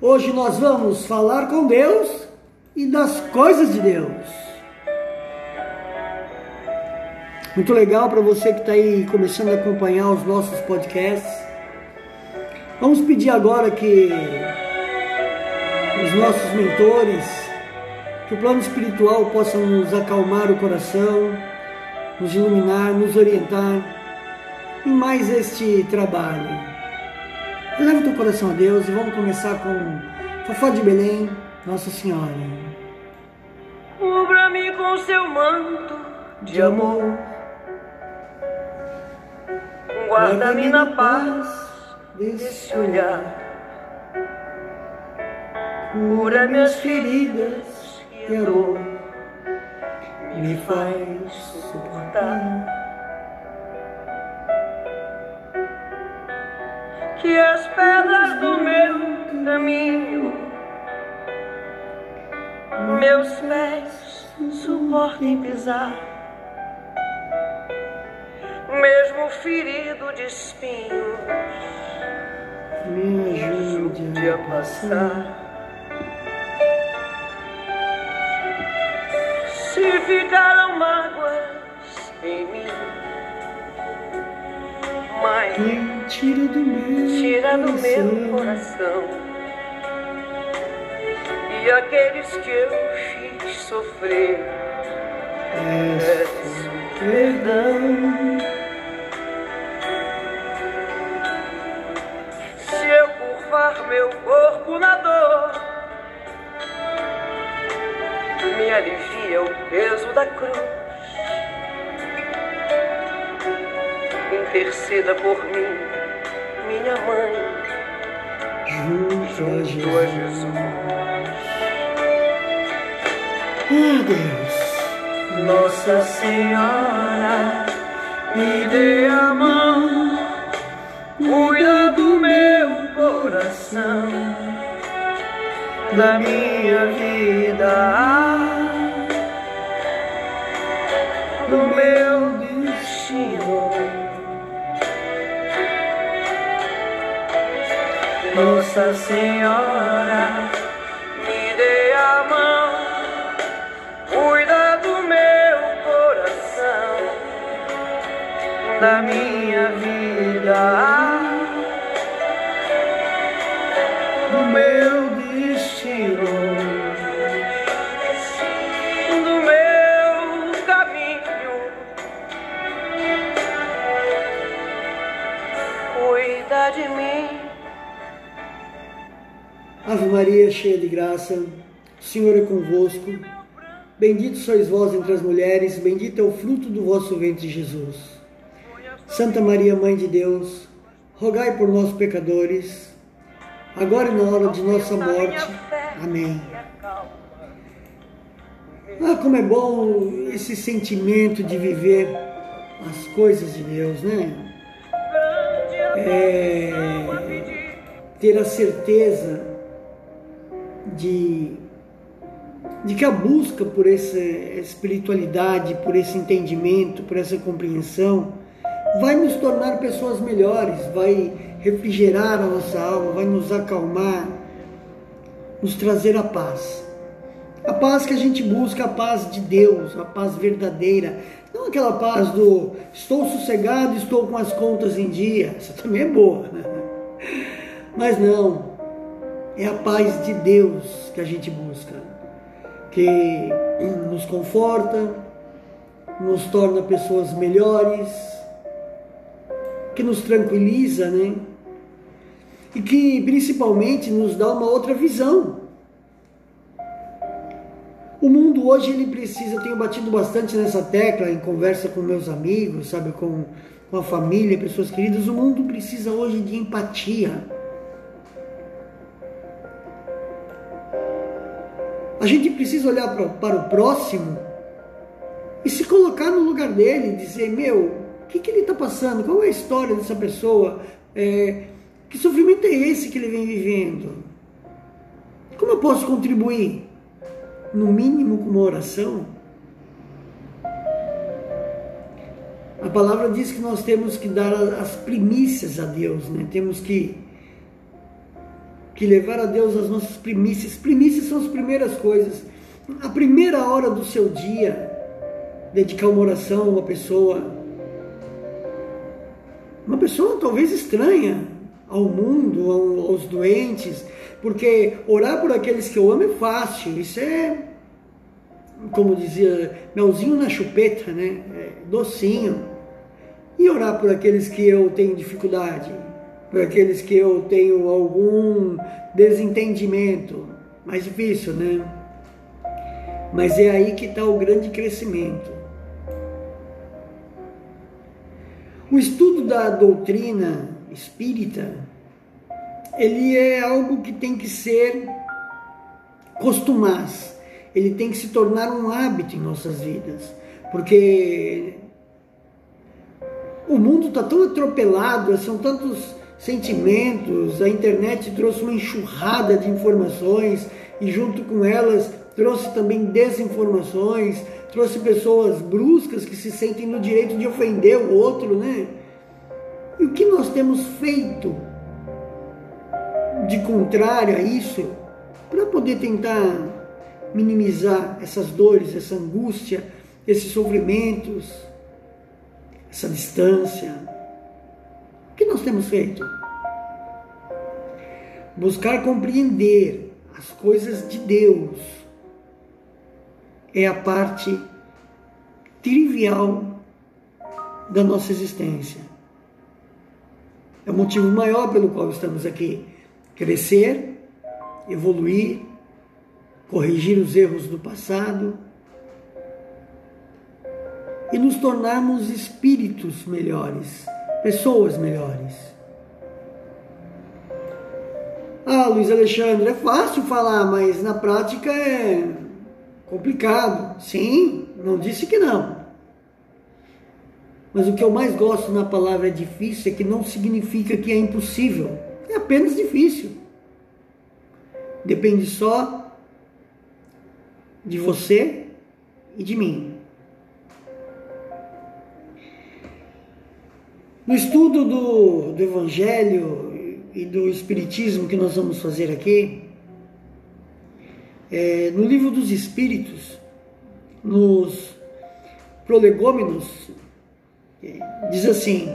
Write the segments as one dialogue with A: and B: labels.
A: Hoje nós vamos falar com Deus e das coisas de Deus. Muito legal para você que está aí começando a acompanhar os nossos podcasts. Vamos pedir agora que os nossos mentores, que o plano espiritual possa nos acalmar o coração, nos iluminar, nos orientar em mais este trabalho. Leve teu coração a Deus e vamos começar com Fofó de Belém, Nossa Senhora.
B: Cubra-me com seu manto de amor. Guarda-me na paz desse olhar. Cura minhas feridas e a dor me faz suportar. Que as pedras do meu caminho, meus pés suportem pisar, mesmo ferido de espinhos,
A: Me ajude a passar.
B: Se ficaram mágoas em mim, mãe,
A: Tira do meu
B: tira do
A: coração.
B: meu coração. E aqueles que eu fiz sofrer, peço perdão. Se eu curvar meu corpo na dor, me alivia o peso da cruz. Interceda por mim, minha mãe,
A: Junto a
B: junto a
A: Jesus. Ah, Deus.
B: Nossa Senhora, me dê a mão, cuida do meu coração, da minha vida, do meu Nossa Senhora, me dê a mão. Cuida do meu coração, da minha vida,
A: Maria, cheia de graça, o Senhor é convosco. Bendito sois vós entre as mulheres, bendito é o fruto do vosso ventre, Jesus. Santa Maria, Mãe de Deus, rogai por nós, pecadores, agora e na hora de nossa morte. Amém. Ah, como é bom esse sentimento de viver as coisas de Deus, né? É, ter a certeza de, de que a busca por essa espiritualidade, por esse entendimento, por essa compreensão, vai nos tornar pessoas melhores, vai refrigerar a nossa alma, vai nos acalmar, nos trazer a paz. A paz que a gente busca, a paz de Deus, a paz verdadeira. Não aquela paz do estou sossegado, estou com as contas em dia. Essa também é boa. né? Mas não, é a paz de Deus que a gente busca, que nos conforta, nos torna pessoas melhores, que nos tranquiliza, né? E que principalmente nos dá uma outra visão. O mundo hoje ele precisa, tenho batido bastante nessa tecla em conversa com meus amigos, sabe, com, com a família, pessoas queridas. O mundo precisa hoje de empatia. Gente precisa olhar pra, para o próximo e se colocar no lugar dele, dizer: Meu, o que, que ele está passando? Qual é a história dessa pessoa? É, que sofrimento é esse que ele vem vivendo? Como eu posso contribuir? No mínimo com uma oração? A palavra diz que nós temos que dar as primícias a Deus, né? Temos que que levar a Deus as nossas primícias. Primícias são as primeiras coisas. A primeira hora do seu dia, dedicar uma oração a uma pessoa, uma pessoa talvez estranha ao mundo, aos doentes, porque orar por aqueles que eu amo é fácil, isso é, como dizia, melzinho na chupeta, né? É docinho. E orar por aqueles que eu tenho dificuldade, por aqueles que eu tenho algum desentendimento. Mais difícil, né? Mas é aí que está o grande crescimento. O estudo da doutrina espírita, ele é algo que tem que ser costumaz, ele tem que se tornar um hábito em nossas vidas, porque o mundo está tão atropelado, são tantos sentimentos, a internet trouxe uma enxurrada de informações e junto com elas trouxe também desinformações, trouxe pessoas bruscas que se sentem no direito de ofender o outro, né? E o que nós temos feito de contrário a isso para poder tentar minimizar essas dores, essa angústia, esses sofrimentos, essa distância? Que nós temos feito? Buscar compreender as coisas de Deus é a parte trivial da nossa existência. É o motivo maior pelo qual estamos aqui. Crescer, evoluir, corrigir os erros do passado e nos tornarmos espíritos melhores, pessoas melhores. Ah, Luiz Alexandre, é fácil falar, mas na prática é complicado. Sim, não disse que não. Mas o que eu mais gosto na palavra difícil é que não significa que é impossível. É apenas difícil. Depende só de você e de mim. No estudo do, do Evangelho e do Espiritismo que nós vamos fazer aqui, é, no livro dos Espíritos, nos prolegômenos, é, diz assim: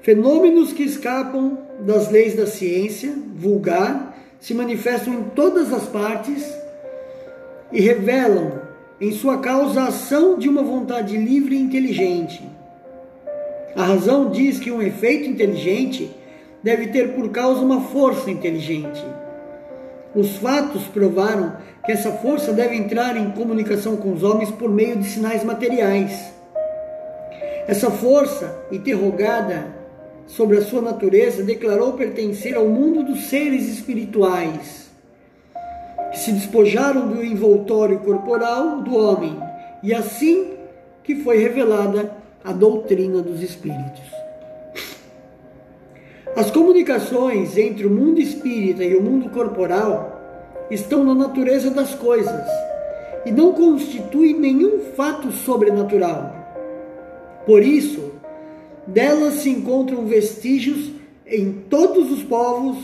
A: fenômenos que escapam das leis da ciência vulgar se manifestam em todas as partes e revelam em sua causa a ação de uma vontade livre e inteligente. A razão diz que um efeito inteligente deve ter por causa uma força inteligente. Os fatos provaram que essa força deve entrar em comunicação com os homens por meio de sinais materiais. Essa força, interrogada sobre a sua natureza, declarou pertencer ao mundo dos seres espirituais, que se despojaram do envoltório corporal do homem, e assim que foi revelada a doutrina dos espíritos. As comunicações entre o mundo espírita e o mundo corporal estão na natureza das coisas e não constituem nenhum fato sobrenatural. Por isso, delas se encontram vestígios em todos os povos,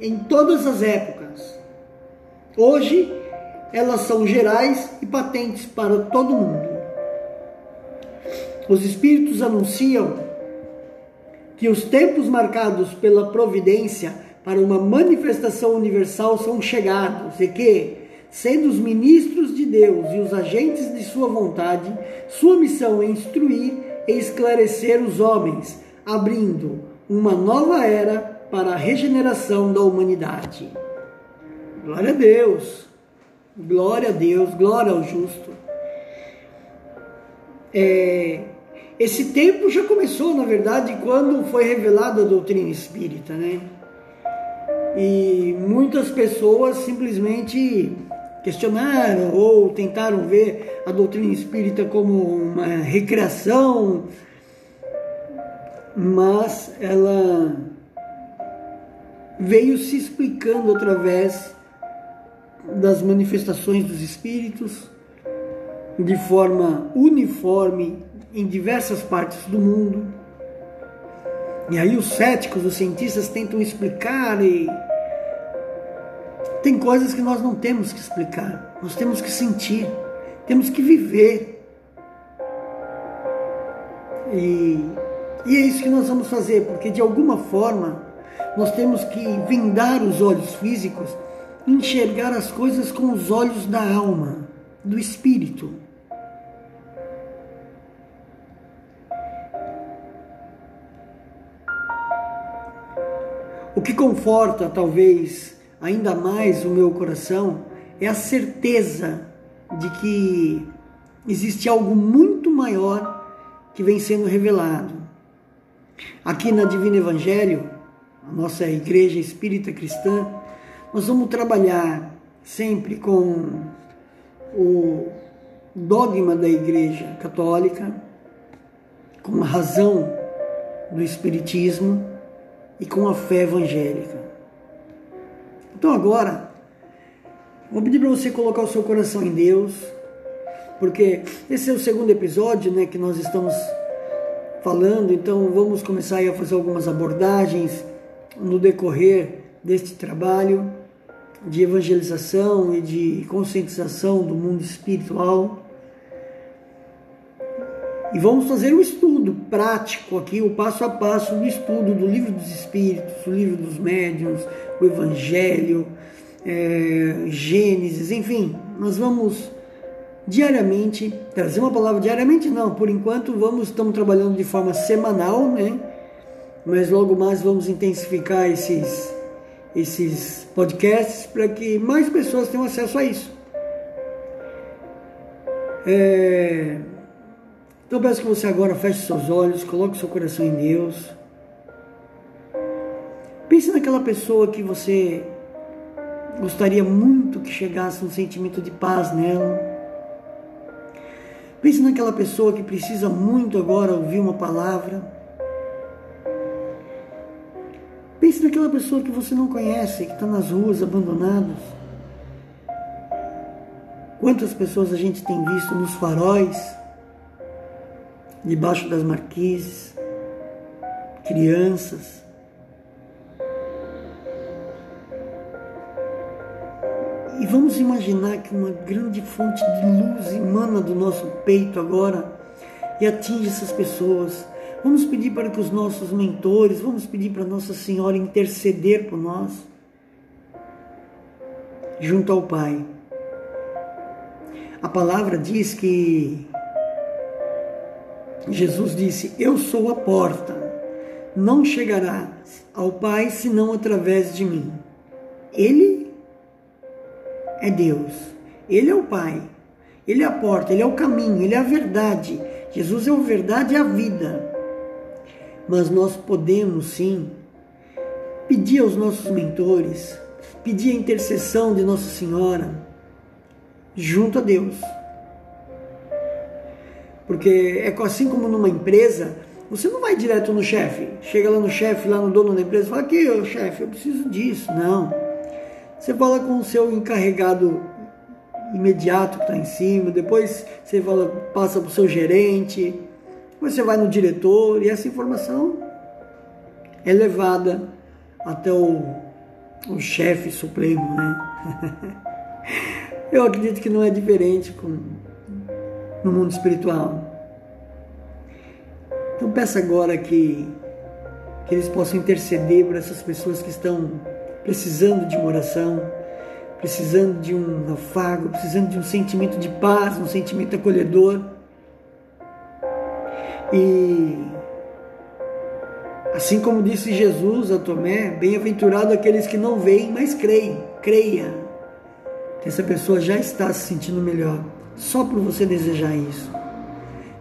A: em todas as épocas. Hoje, elas são gerais e patentes para todo mundo. Os Espíritos anunciam que os tempos marcados pela providência para uma manifestação universal são chegados e que, sendo os ministros de Deus e os agentes de sua vontade, sua missão é instruir e esclarecer os homens, abrindo uma nova era para a regeneração da humanidade. Glória a Deus, glória a Deus, glória ao justo. É, esse tempo já começou, na verdade, quando foi revelada a doutrina espírita, né? E muitas pessoas simplesmente questionaram ou tentaram ver a doutrina espírita como uma recreação, mas ela veio se explicando através das manifestações dos espíritos de forma uniforme em diversas partes do mundo. E aí os céticos, os cientistas tentam explicar e Tem coisas que nós não temos que explicar, nós temos que sentir, temos que viver. E, e é isso que nós vamos fazer, porque de alguma forma nós temos que vendar os olhos físicos enxergar as coisas com os olhos da alma, do espírito. O que conforta, talvez, ainda mais o meu coração é a certeza de que existe algo muito maior que vem sendo revelado. Aqui na Divino Evangelho, a nossa igreja espírita cristã, nós vamos trabalhar sempre com o dogma da Igreja Católica, com a razão do Espiritismo e com a fé evangélica. Então agora, vou pedir para você colocar o seu coração em Deus, porque esse é o segundo episódio né, que nós estamos falando, então vamos começar a fazer algumas abordagens no decorrer deste trabalho de evangelização e de conscientização do mundo espiritual. E vamos fazer um estudo prático aqui, o passo a passo do estudo do livro dos Espíritos, o livro dos Médiuns, o Evangelho, é, Gênesis, enfim, nós vamos diariamente trazer uma palavra diariamente não, por enquanto vamos estamos trabalhando de forma semanal, né? Mas logo mais vamos intensificar esses esses podcasts para que mais pessoas tenham acesso a isso. É... Então peço que você agora feche seus olhos, coloque seu coração em Deus. Pense naquela pessoa que você gostaria muito que chegasse um sentimento de paz nela. Pense naquela pessoa que precisa muito agora ouvir uma palavra. Pense naquela pessoa que você não conhece, que está nas ruas abandonadas. Quantas pessoas a gente tem visto nos faróis? Debaixo das marquises, crianças. E vamos imaginar que uma grande fonte de luz emana do nosso peito agora e atinge essas pessoas. Vamos pedir para que os nossos mentores, vamos pedir para Nossa Senhora interceder por nós, junto ao Pai. A palavra diz que Jesus disse: Eu sou a porta, não chegará ao Pai senão através de mim. Ele é Deus, Ele é o Pai, Ele é a porta, Ele é o caminho, Ele é a verdade. Jesus é a verdade e a vida. Mas nós podemos sim pedir aos nossos mentores, pedir a intercessão de Nossa Senhora junto a Deus porque é assim como numa empresa, você não vai direto no chefe. Chega lá no chefe, lá no dono da empresa, fala aqui, chefe, eu preciso disso. Não. Você fala com o seu encarregado imediato que está em cima, depois você fala, passa para o seu gerente, depois você vai no diretor e essa informação é levada até o, o chefe supremo, né? Eu acredito que não é diferente com, no mundo espiritual. Então peça agora que, que eles possam interceder por essas pessoas que estão precisando de uma oração, precisando de um afago, precisando de um sentimento de paz, um sentimento acolhedor. E assim como disse Jesus a Tomé, bem-aventurado aqueles que não veem, mas creem, creia que essa pessoa já está se sentindo melhor só por você desejar isso.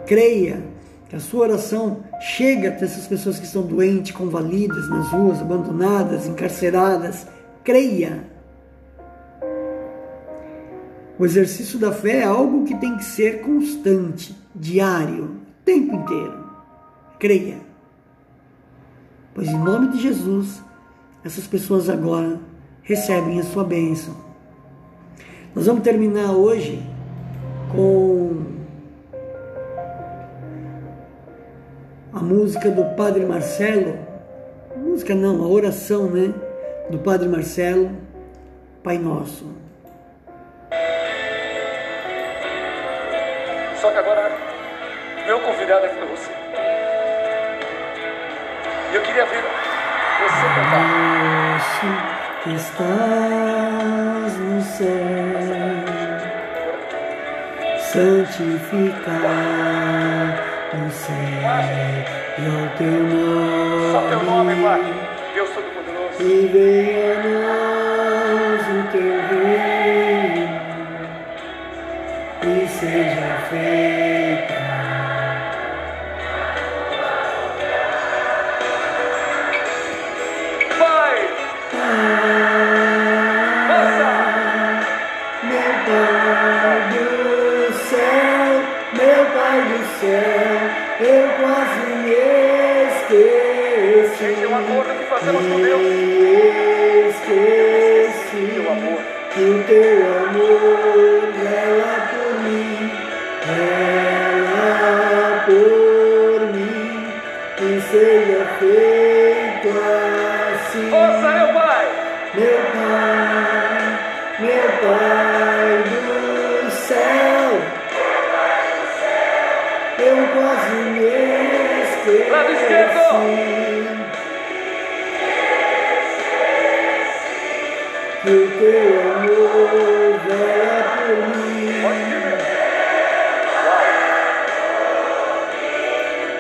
A: Creia que a sua oração chega até essas pessoas que estão doentes, convalidas nas ruas, abandonadas, encarceradas. Creia. O exercício da fé é algo que tem que ser constante, diário, o tempo inteiro. Creia. Pois em nome de Jesus, essas pessoas agora recebem a sua bênção. Nós vamos terminar hoje com a música do Padre Marcelo, música não, a oração, né, do Padre Marcelo, Pai Nosso.
C: Só que agora, meu convidado aqui para você. E eu queria ver você cantar.
A: Que estás no céu, santificado seja o teu nome.
C: Só teu nome, Pai. Deus Todo-Poderoso.
A: E venha a nós o teu reino e seja feita meu Pai do céu, eu quase me esqueci.
C: Lado esquerdo.
A: Que o teu amor vela por mim,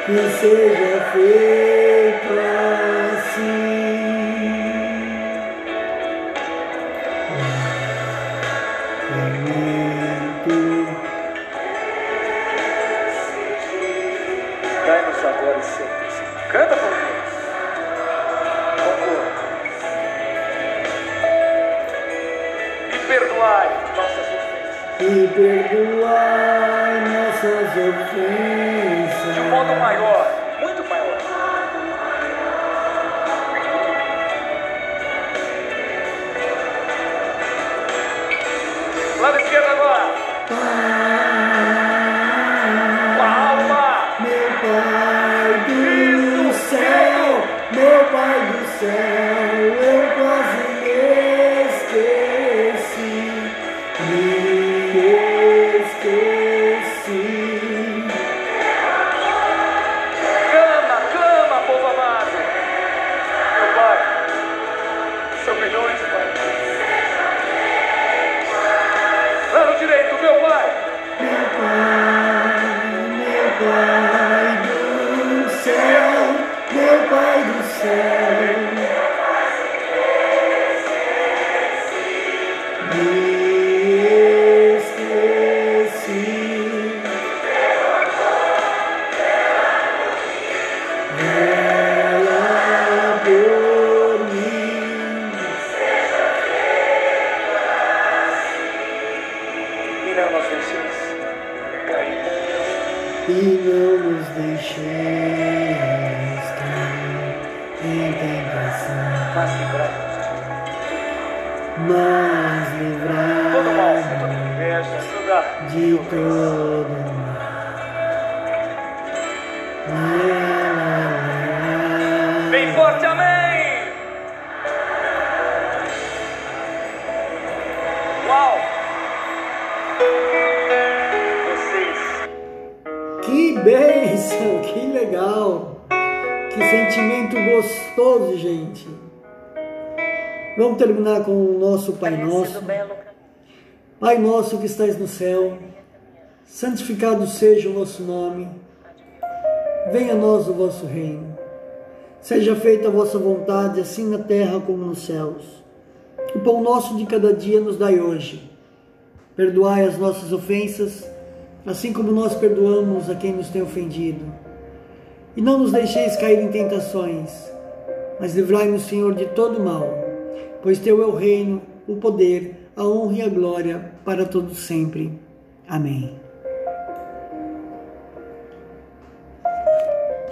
A: que seja feito assim.
C: Agora esse serviço. Canta por Deus. Concor. E perdoai nossas ofensas.
A: e perdoai nossas ofensas.
C: De um modo maior,
A: bênção, que legal, que sentimento gostoso, gente. Vamos terminar com o nosso Pai Nosso. Pai nosso que estais no céu, santificado seja o vosso nome. Venha a nós o vosso reino. Seja feita a vossa vontade, assim na terra como nos céus. O pão nosso de cada dia nos dai hoje. Perdoai as nossas ofensas, assim como nós perdoamos a quem nos tem ofendido. E não nos deixeis cair em tentações, mas livrai-nos, Senhor, de todo mal, pois teu é o reino, o poder, a honra e a glória para todos sempre. Amém.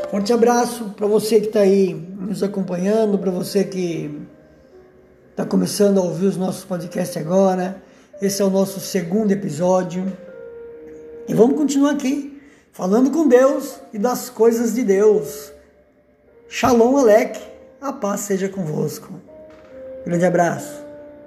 A: Forte abraço para você que está aí nos acompanhando, para você que está começando a ouvir os nossos podcasts agora. Esse é o nosso segundo episódio. E vamos continuar aqui, falando com Deus e das coisas de Deus. Shalom Alec, a paz seja convosco. Grande abraço.